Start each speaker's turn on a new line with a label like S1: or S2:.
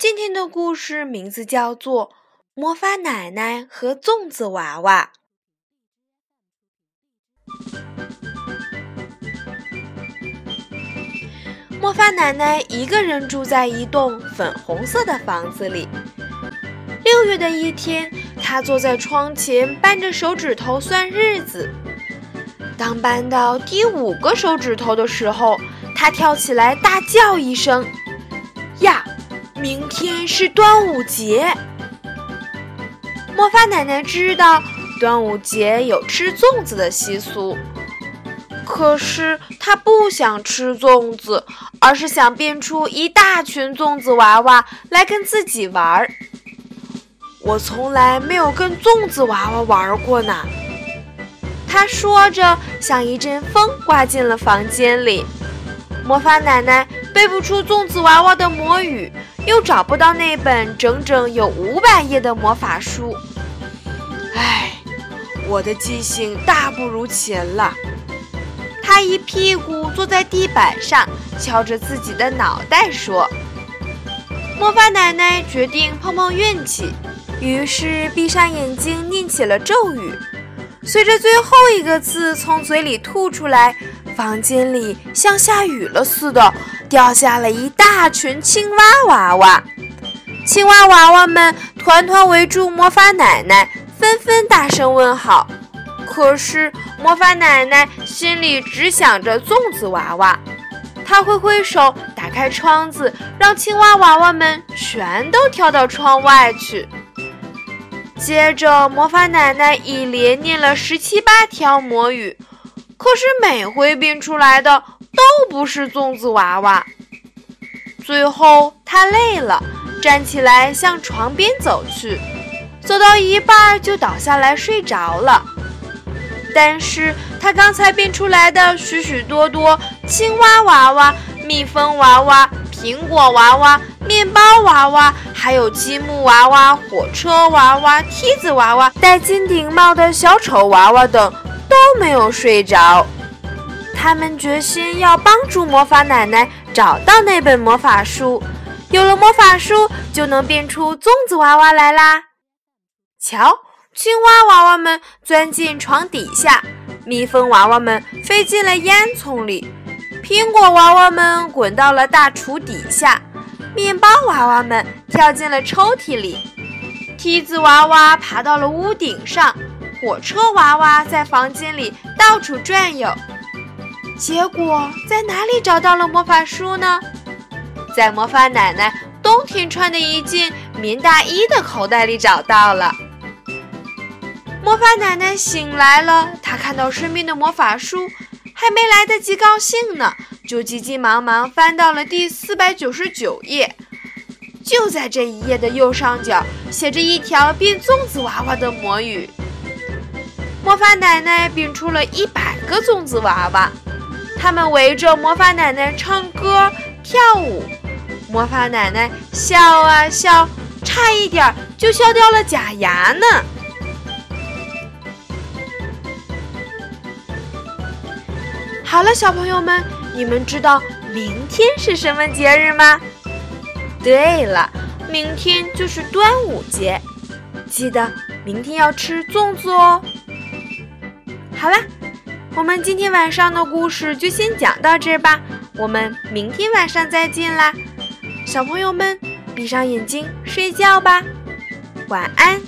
S1: 今天的故事名字叫做《魔法奶奶和粽子娃娃》。魔法奶奶一个人住在一栋粉红色的房子里。六月的一天，她坐在窗前，扳着手指头算日子。当扳到第五个手指头的时候，她跳起来大叫一声：“呀！”明天是端午节，魔法奶奶知道端午节有吃粽子的习俗，可是她不想吃粽子，而是想变出一大群粽子娃娃来跟自己玩儿。我从来没有跟粽子娃娃玩过呢，她说着，像一阵风刮进了房间里。魔法奶奶背不出粽子娃娃的魔语。又找不到那本整整有五百页的魔法书，唉，我的记性大不如前了。他一屁股坐在地板上，敲着自己的脑袋说：“魔法奶奶决定碰碰运气。”于是闭上眼睛念起了咒语。随着最后一个字从嘴里吐出来，房间里像下雨了似的。掉下了一大群青蛙娃娃，青蛙娃娃们团团围住魔法奶奶，纷纷大声问好。可是魔法奶奶心里只想着粽子娃娃，她挥挥手，打开窗子，让青蛙娃娃们全都跳到窗外去。接着，魔法奶奶一连念了十七八条魔语，可是每回变出来的。都不是粽子娃娃。最后，他累了，站起来向床边走去，走到一半就倒下来睡着了。但是他刚才变出来的许许多多青蛙娃娃、蜜蜂娃娃、苹果娃娃、面包娃娃，还有积木娃娃、火车娃娃、梯子娃娃、戴金顶帽的小丑娃娃等，都没有睡着。他们决心要帮助魔法奶奶找到那本魔法书，有了魔法书就能变出粽子娃娃来啦！瞧，青蛙娃娃们钻进床底下，蜜蜂娃娃们飞进了烟囱里，苹果娃娃们滚到了大厨底下，面包娃娃们跳进了抽屉里，梯子娃娃爬到了屋顶上，火车娃娃在房间里到处转悠。结果在哪里找到了魔法书呢？在魔法奶奶冬天穿的一件棉大衣的口袋里找到了。魔法奶奶醒来了，她看到身边的魔法书，还没来得及高兴呢，就急急忙忙翻到了第四百九十九页。就在这一页的右上角，写着一条变粽子娃娃的魔语。魔法奶奶变出了一百个粽子娃娃。他们围着魔法奶奶唱歌跳舞，魔法奶奶笑啊笑，差一点就笑掉了假牙呢。好了，小朋友们，你们知道明天是什么节日吗？对了，明天就是端午节，记得明天要吃粽子哦。好了。我们今天晚上的故事就先讲到这儿吧，我们明天晚上再见啦，小朋友们闭上眼睛睡觉吧，晚安。